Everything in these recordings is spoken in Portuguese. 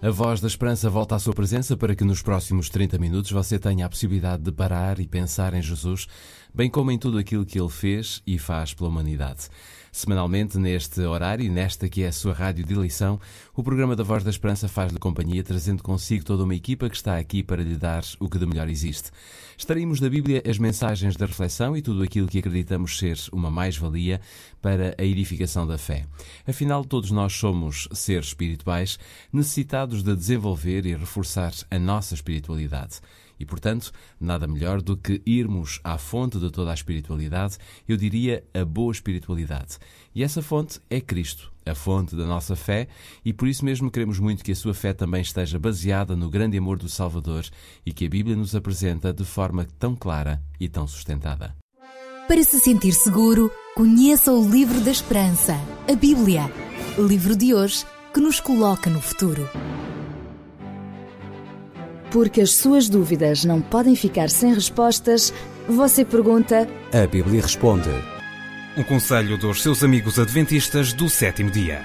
A voz da esperança volta à sua presença para que nos próximos 30 minutos você tenha a possibilidade de parar e pensar em Jesus, bem como em tudo aquilo que ele fez e faz pela humanidade. Semanalmente, neste horário nesta que é a sua rádio de eleição, o programa da Voz da Esperança faz-lhe companhia, trazendo consigo toda uma equipa que está aqui para lhe dar o que de melhor existe. Estaremos da Bíblia as mensagens da reflexão e tudo aquilo que acreditamos ser uma mais-valia para a edificação da fé. Afinal, todos nós somos seres espirituais necessitados de desenvolver e reforçar a nossa espiritualidade. E, portanto, nada melhor do que irmos à fonte de toda a espiritualidade, eu diria a boa espiritualidade. E essa fonte é Cristo, a fonte da nossa fé, e por isso mesmo queremos muito que a sua fé também esteja baseada no grande amor do Salvador e que a Bíblia nos apresenta de forma tão clara e tão sustentada. Para se sentir seguro, conheça o Livro da Esperança, a Bíblia. Livro de hoje que nos coloca no futuro. Porque as suas dúvidas não podem ficar sem respostas, você pergunta. A Bíblia responde. Um conselho dos seus amigos adventistas do sétimo dia.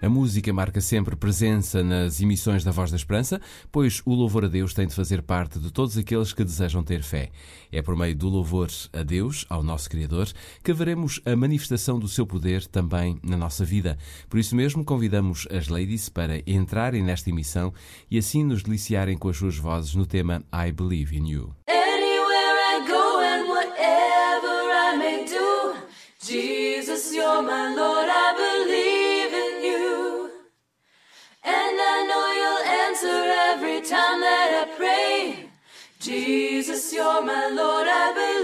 A música marca sempre presença nas emissões da Voz da Esperança, pois o louvor a Deus tem de fazer parte de todos aqueles que desejam ter fé. É por meio do louvor a Deus, ao nosso Criador, que veremos a manifestação do seu poder também na nossa vida. Por isso mesmo, convidamos as ladies para entrarem nesta emissão e assim nos deliciarem com as suas vozes no tema I Believe in You. Anywhere Jesus, you're my Lord, I believe in you. And I know you'll answer every time that I pray. Jesus, you're my Lord, I believe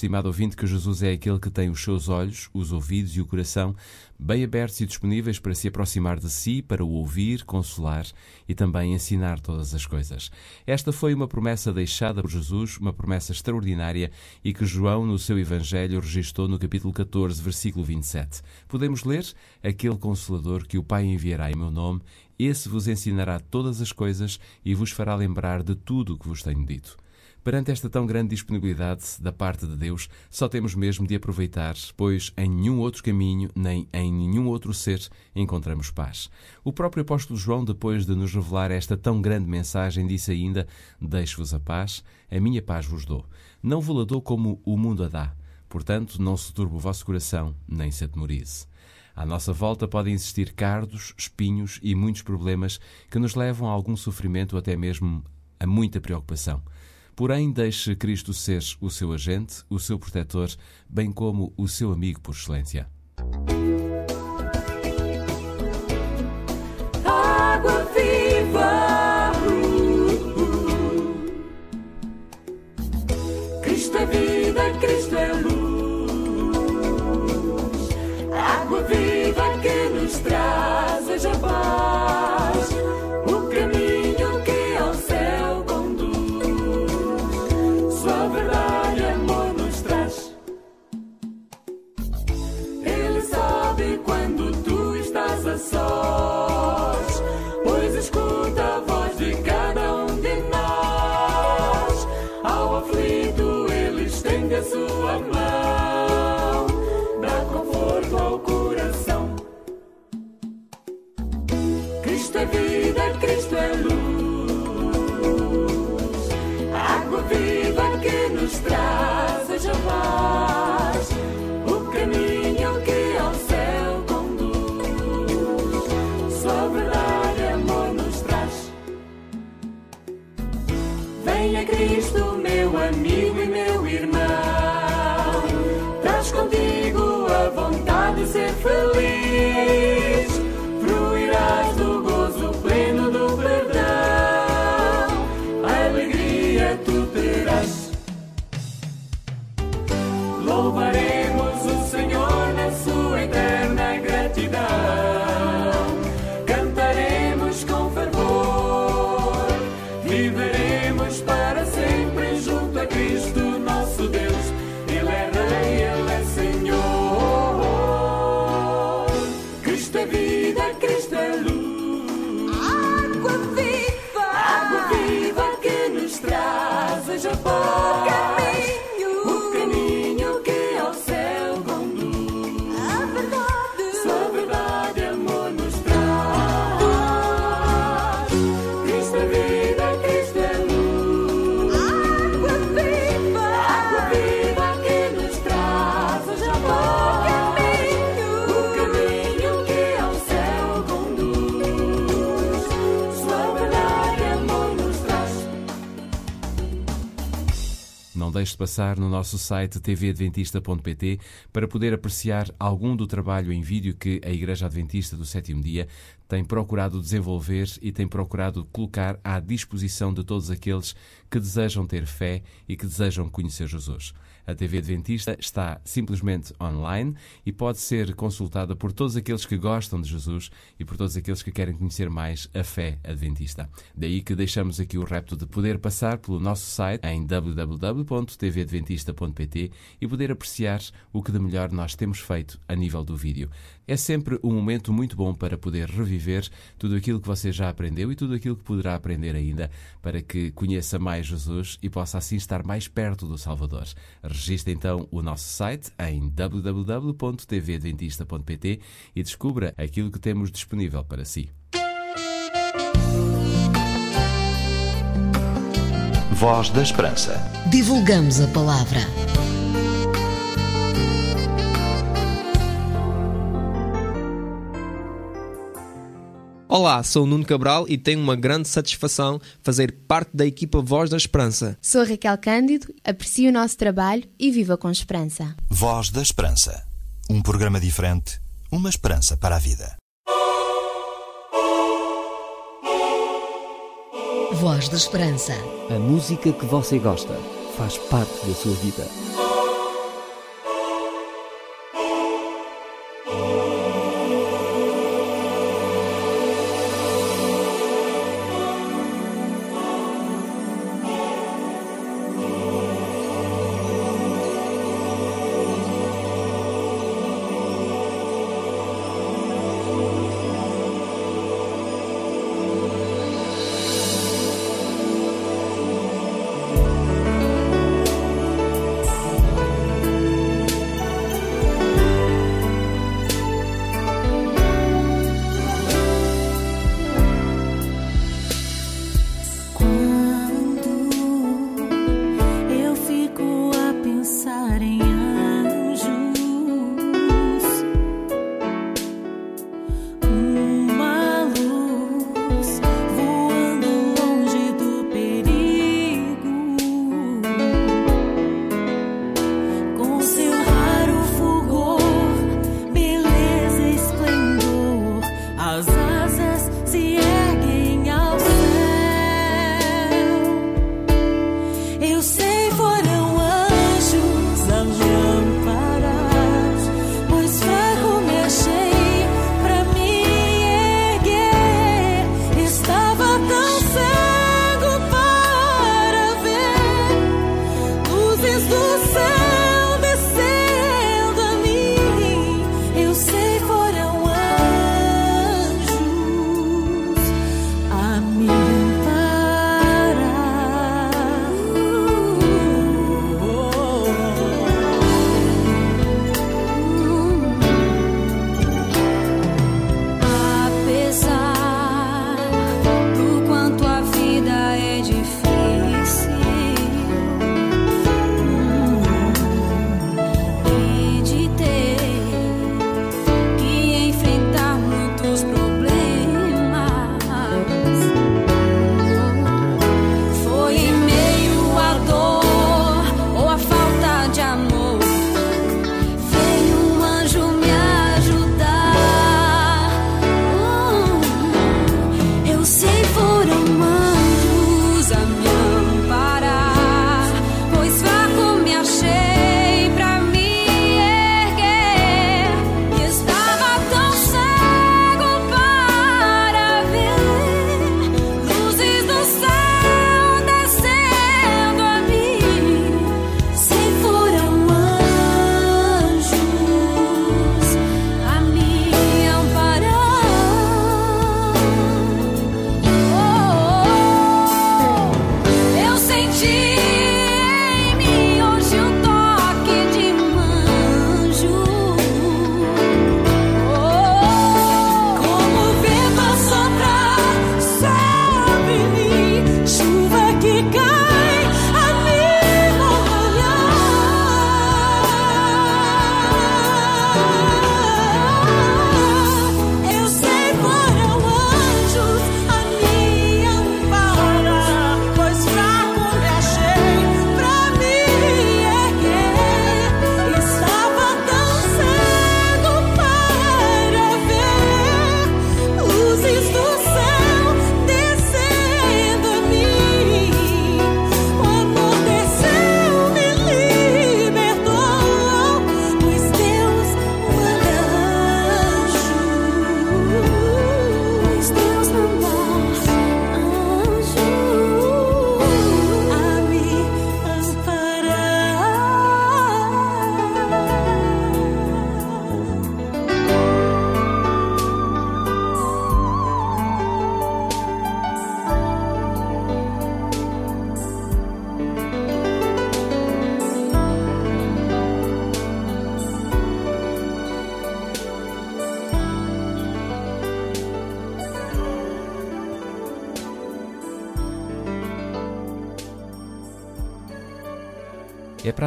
estimado ouvinte, que Jesus é aquele que tem os seus olhos, os ouvidos e o coração bem abertos e disponíveis para se aproximar de si, para o ouvir, consolar e também ensinar todas as coisas. Esta foi uma promessa deixada por Jesus, uma promessa extraordinária e que João, no seu Evangelho, registrou no capítulo 14, versículo 27. Podemos ler: Aquele Consolador que o Pai enviará em meu nome, esse vos ensinará todas as coisas e vos fará lembrar de tudo o que vos tenho dito. Perante esta tão grande disponibilidade da parte de Deus, só temos mesmo de aproveitar, pois em nenhum outro caminho, nem em nenhum outro ser, encontramos paz. O próprio apóstolo João, depois de nos revelar esta tão grande mensagem, disse ainda: Deixo-vos a paz, a minha paz vos dou. Não vos a dou como o mundo a dá. Portanto, não se turbe o vosso coração, nem se atemorize. À nossa volta podem existir cardos, espinhos e muitos problemas que nos levam a algum sofrimento até mesmo a muita preocupação. Porém, deixe Cristo ser o seu agente, o seu protetor, bem como o seu amigo por excelência. De passar no nosso site tvadventista.pt para poder apreciar algum do trabalho em vídeo que a Igreja Adventista do Sétimo Dia tem procurado desenvolver e tem procurado colocar à disposição de todos aqueles que desejam ter fé e que desejam conhecer Jesus. A TV Adventista está simplesmente online e pode ser consultada por todos aqueles que gostam de Jesus e por todos aqueles que querem conhecer mais a fé adventista. Daí que deixamos aqui o repto de poder passar pelo nosso site em www.tvadventista.pt e poder apreciar o que de melhor nós temos feito a nível do vídeo. É sempre um momento muito bom para poder reviver tudo aquilo que você já aprendeu e tudo aquilo que poderá aprender ainda para que conheça mais Jesus e possa assim estar mais perto do Salvador. Registre então o nosso site em www.tvadventista.pt e descubra aquilo que temos disponível para si. Voz da Esperança. Divulgamos a palavra. Olá, sou o Nuno Cabral e tenho uma grande satisfação fazer parte da equipa Voz da Esperança. Sou Raquel Cândido, aprecio o nosso trabalho e viva com esperança. Voz da Esperança. Um programa diferente, uma esperança para a vida. Voz da Esperança. A música que você gosta faz parte da sua vida.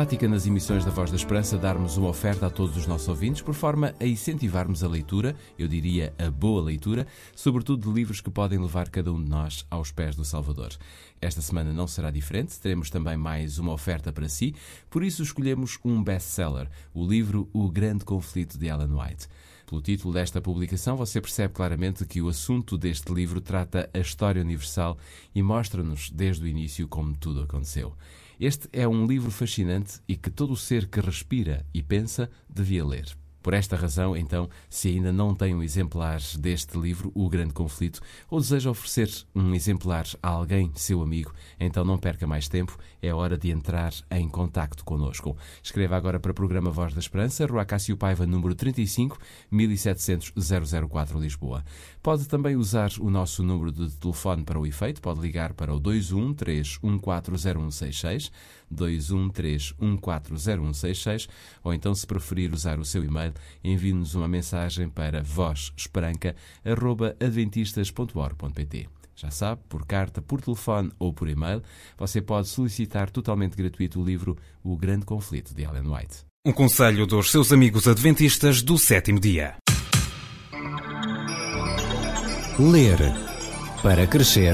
Prática nas emissões da Voz da Esperança darmos uma oferta a todos os nossos ouvintes por forma a incentivarmos a leitura, eu diria a boa leitura, sobretudo de livros que podem levar cada um de nós aos pés do Salvador. Esta semana não será diferente, teremos também mais uma oferta para si, por isso escolhemos um best-seller, o livro O Grande Conflito de Ellen White. Pelo título desta publicação, você percebe claramente que o assunto deste livro trata a história universal e mostra-nos desde o início como tudo aconteceu. Este é um livro fascinante e que todo ser que respira e pensa devia ler. Por esta razão, então, se ainda não tem um exemplar deste livro, O Grande Conflito, ou deseja oferecer um exemplar a alguém, seu amigo, então não perca mais tempo, é hora de entrar em contacto connosco. Escreva agora para o programa Voz da Esperança, Rua Cássio Paiva, número 35, 1700 004 Lisboa. Pode também usar o nosso número de telefone para o efeito, pode ligar para o 213140166, 213140166, ou então, se preferir usar o seu e-mail, envie-nos uma mensagem para vozesperanca.adventistas.org.pt. Já sabe, por carta, por telefone ou por e-mail, você pode solicitar totalmente gratuito o livro O Grande Conflito de Ellen White. Um conselho dos seus amigos adventistas do sétimo dia. Ler para crescer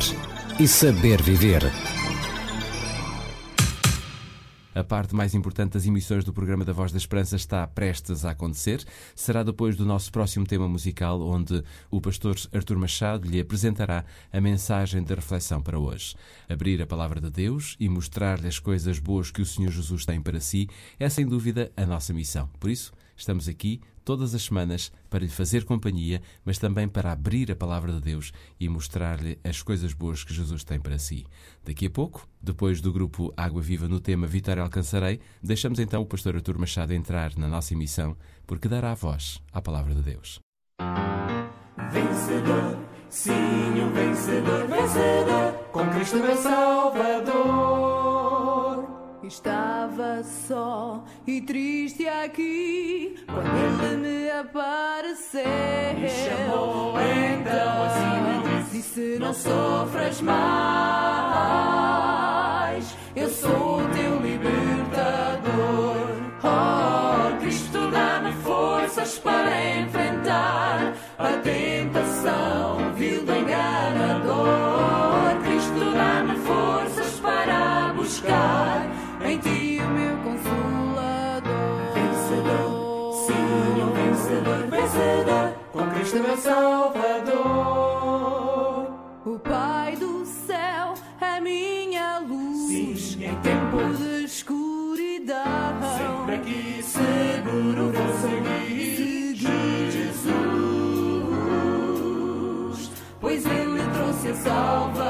e saber viver. A parte mais importante das emissões do programa da Voz da Esperança está prestes a acontecer. Será depois do nosso próximo tema musical, onde o pastor Artur Machado lhe apresentará a mensagem da reflexão para hoje. Abrir a palavra de Deus e mostrar-lhe as coisas boas que o Senhor Jesus tem para si é sem dúvida a nossa missão. Por isso, estamos aqui todas as semanas para lhe fazer companhia, mas também para abrir a palavra de Deus e mostrar-lhe as coisas boas que Jesus tem para si. Daqui a pouco, depois do grupo Água Viva no tema Vitória Alcançarei, deixamos então o pastor Artur Machado entrar na nossa emissão, porque dará a voz à palavra de Deus. Vencedor, sim, um vencedor, vencedor, com Cristo meu Salvador. Estava só e triste aqui quando ele me apareceu. Me chamou então assim me disse: Disse: Não sofras mais, eu sou o teu libertador. Oh, Cristo dá-me forças para enfrentar a tentação, vil do enganador. Cristo dá-me forças para buscar em ti Cristo meu Salvador. O Pai do céu é minha luz. Sim, em tempos de escuridão. Sempre aqui seguro vou seguir, seguir Jesus, pois Ele trouxe a salvação.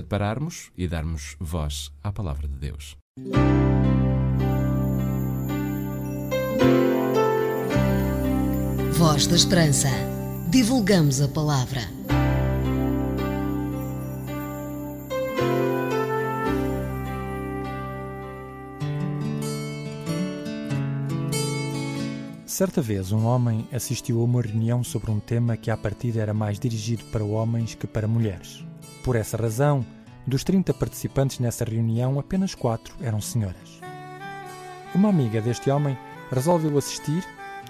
Hora de pararmos e darmos voz à palavra de Deus. Voz da Esperança. Divulgamos a palavra. Certa vez, um homem assistiu a uma reunião sobre um tema que, à partida, era mais dirigido para homens que para mulheres. Por essa razão, Dos 30 participantes nessa reunião, apenas quatro eram senhoras. Uma amiga deste homem resolveu assistir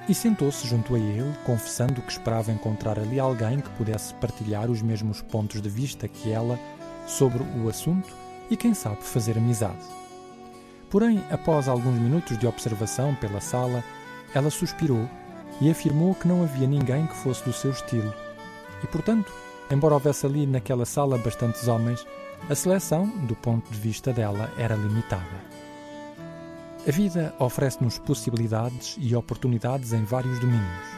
e sentou-se junto a ele, confessando que esperava encontrar ali alguém que pudesse partilhar os mesmos pontos de vista que ela sobre o assunto e, quem sabe, fazer amizade. Porém, após alguns minutos de observação pela sala, ela suspirou e afirmou que não havia ninguém que fosse do seu estilo. E, portanto, embora houvesse ali naquela sala bastantes homens, a seleção, do ponto de vista dela, era limitada. A vida oferece-nos possibilidades e oportunidades em vários domínios.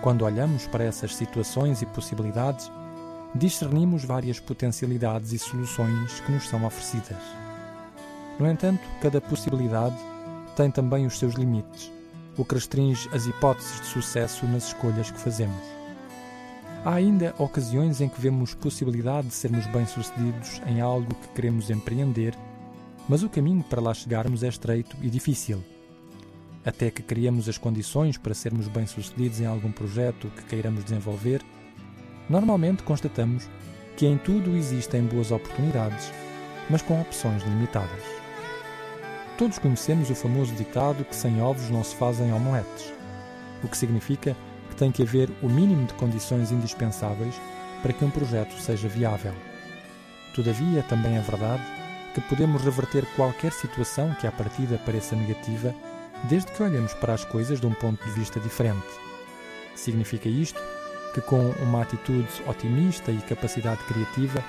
Quando olhamos para essas situações e possibilidades, discernimos várias potencialidades e soluções que nos são oferecidas. No entanto, cada possibilidade tem também os seus limites, o que restringe as hipóteses de sucesso nas escolhas que fazemos. Há ainda ocasiões em que vemos possibilidade de sermos bem-sucedidos em algo que queremos empreender, mas o caminho para lá chegarmos é estreito e difícil. Até que criamos as condições para sermos bem-sucedidos em algum projeto que queiramos desenvolver, normalmente constatamos que em tudo existem boas oportunidades, mas com opções limitadas. Todos conhecemos o famoso ditado que sem ovos não se fazem omeletes, o que significa que tem que haver o mínimo de condições indispensáveis para que um projeto seja viável. Todavia, também é verdade que podemos reverter qualquer situação que à partida pareça negativa, desde que olhemos para as coisas de um ponto de vista diferente. Significa isto que, com uma atitude otimista e capacidade criativa,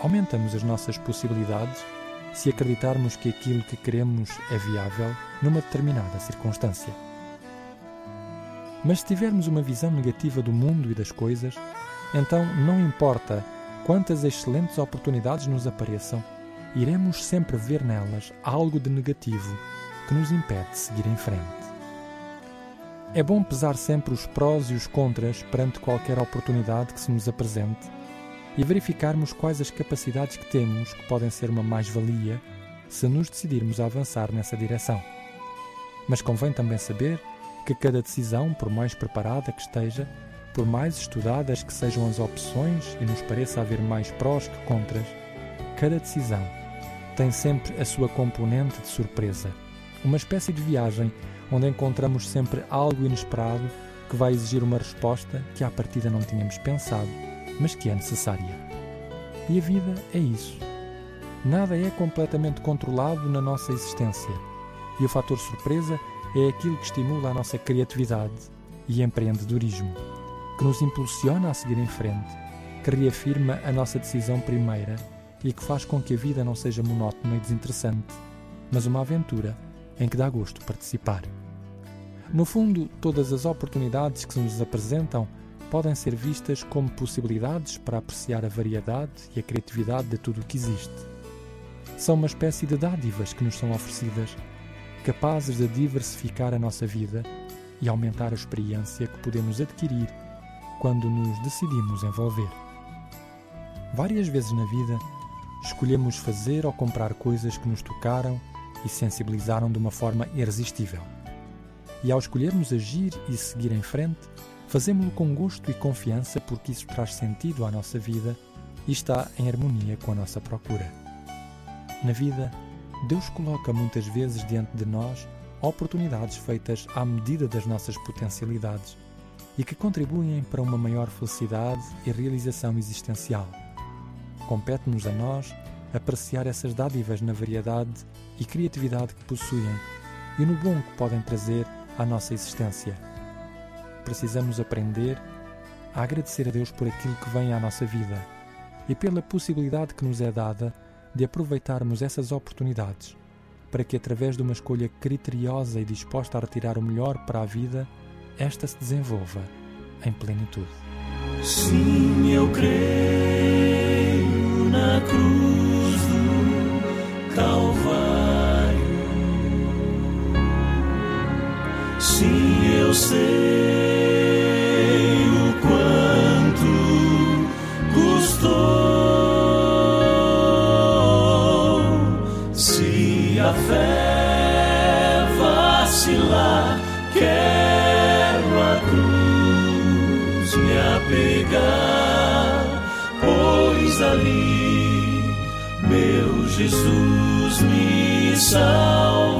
aumentamos as nossas possibilidades se acreditarmos que aquilo que queremos é viável numa determinada circunstância. Mas se tivermos uma visão negativa do mundo e das coisas, então não importa quantas excelentes oportunidades nos apareçam, iremos sempre ver nelas algo de negativo que nos impede de seguir em frente. É bom pesar sempre os prós e os contras perante qualquer oportunidade que se nos apresente e verificarmos quais as capacidades que temos que podem ser uma mais-valia se nos decidirmos a avançar nessa direção. Mas convém também saber que cada decisão, por mais preparada que esteja, por mais estudadas que sejam as opções e nos pareça haver mais prós que contras, cada decisão tem sempre a sua componente de surpresa, uma espécie de viagem onde encontramos sempre algo inesperado que vai exigir uma resposta que à partida não tínhamos pensado, mas que é necessária. E a vida é isso. Nada é completamente controlado na nossa existência, e o fator surpresa é aquilo que estimula a nossa criatividade e empreendedorismo, que nos impulsiona a seguir em frente, que reafirma a nossa decisão primeira e que faz com que a vida não seja monótona e desinteressante, mas uma aventura em que dá gosto participar. No fundo, todas as oportunidades que se nos apresentam podem ser vistas como possibilidades para apreciar a variedade e a criatividade de tudo o que existe. São uma espécie de dádivas que nos são oferecidas, capazes de diversificar a nossa vida e aumentar a experiência que podemos adquirir quando nos decidimos envolver. Várias vezes na vida, escolhemos fazer ou comprar coisas que nos tocaram e sensibilizaram de uma forma irresistível. E ao escolhermos agir e seguir em frente, fazemos-lo com gosto e confiança porque isso traz sentido à nossa vida e está em harmonia com a nossa procura. Na vida, Deus coloca muitas vezes diante de nós oportunidades feitas à medida das nossas potencialidades e que contribuem para uma maior felicidade e realização existencial. Compete-nos a nós apreciar essas dádivas na variedade e criatividade que possuem e no bom que podem trazer à nossa existência. Precisamos aprender a agradecer a Deus por aquilo que vem à nossa vida e pela possibilidade que nos é dada de aproveitarmos essas oportunidades para que, através de uma escolha criteriosa e disposta a retirar o melhor para a vida, esta se desenvolva em plenitude. Sim, eu creio na cruz do Calvário. Sim, eu sei ali meu Jesus me salvou.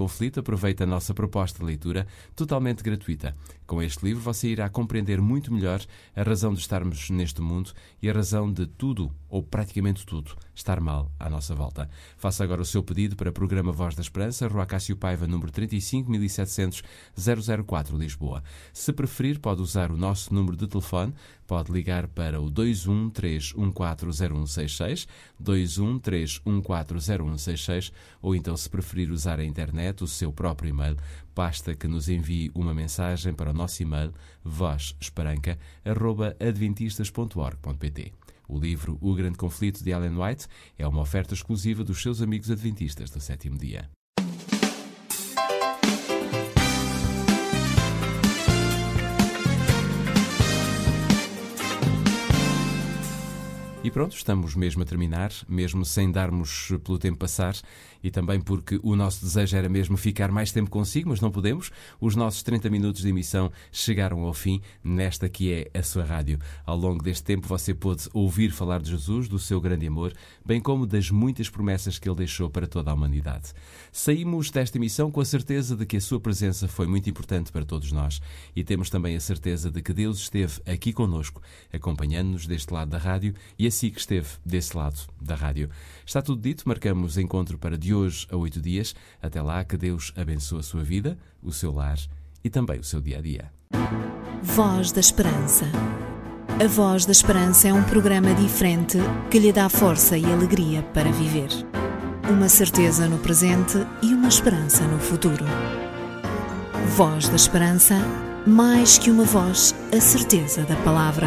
Conflito, aproveite a nossa proposta de leitura totalmente gratuita. Com este livro você irá compreender muito melhor a razão de estarmos neste mundo e a razão de tudo, ou praticamente tudo, estar mal à nossa volta. Faça agora o seu pedido para o programa Voz da Esperança, Rua Cássio Paiva, número 35700 004, Lisboa. Se preferir, pode usar o nosso número de telefone, pode ligar para o 213140166, 213140166, ou então, se preferir usar a internet, o seu próprio e-mail, basta que nos envie uma mensagem para o nosso e-mail vozesperanca.adventistas.org.pt. O livro O Grande Conflito de Ellen White é uma oferta exclusiva dos seus amigos adventistas do sétimo dia. E pronto, estamos mesmo a terminar, mesmo sem darmos pelo tempo passar e também porque o nosso desejo era mesmo ficar mais tempo consigo, mas não podemos. Os nossos 30 minutos de emissão chegaram ao fim nesta que é a sua rádio. Ao longo deste tempo você pôde ouvir falar de Jesus, do seu grande amor, bem como das muitas promessas que ele deixou para toda a humanidade. Saímos desta emissão com a certeza de que a sua presença foi muito importante para todos nós e temos também a certeza de que Deus esteve aqui conosco, acompanhando-nos deste lado da rádio e assim que esteve desse lado da rádio. Está tudo dito, marcamos encontro para de hoje a oito dias. Até lá, que Deus abençoe a sua vida, o seu lar e também o seu dia a dia. Voz da Esperança. A Voz da Esperança é um programa diferente que lhe dá força e alegria para viver. Uma certeza no presente e uma esperança no futuro. Voz da Esperança, mais que uma voz, a certeza da palavra.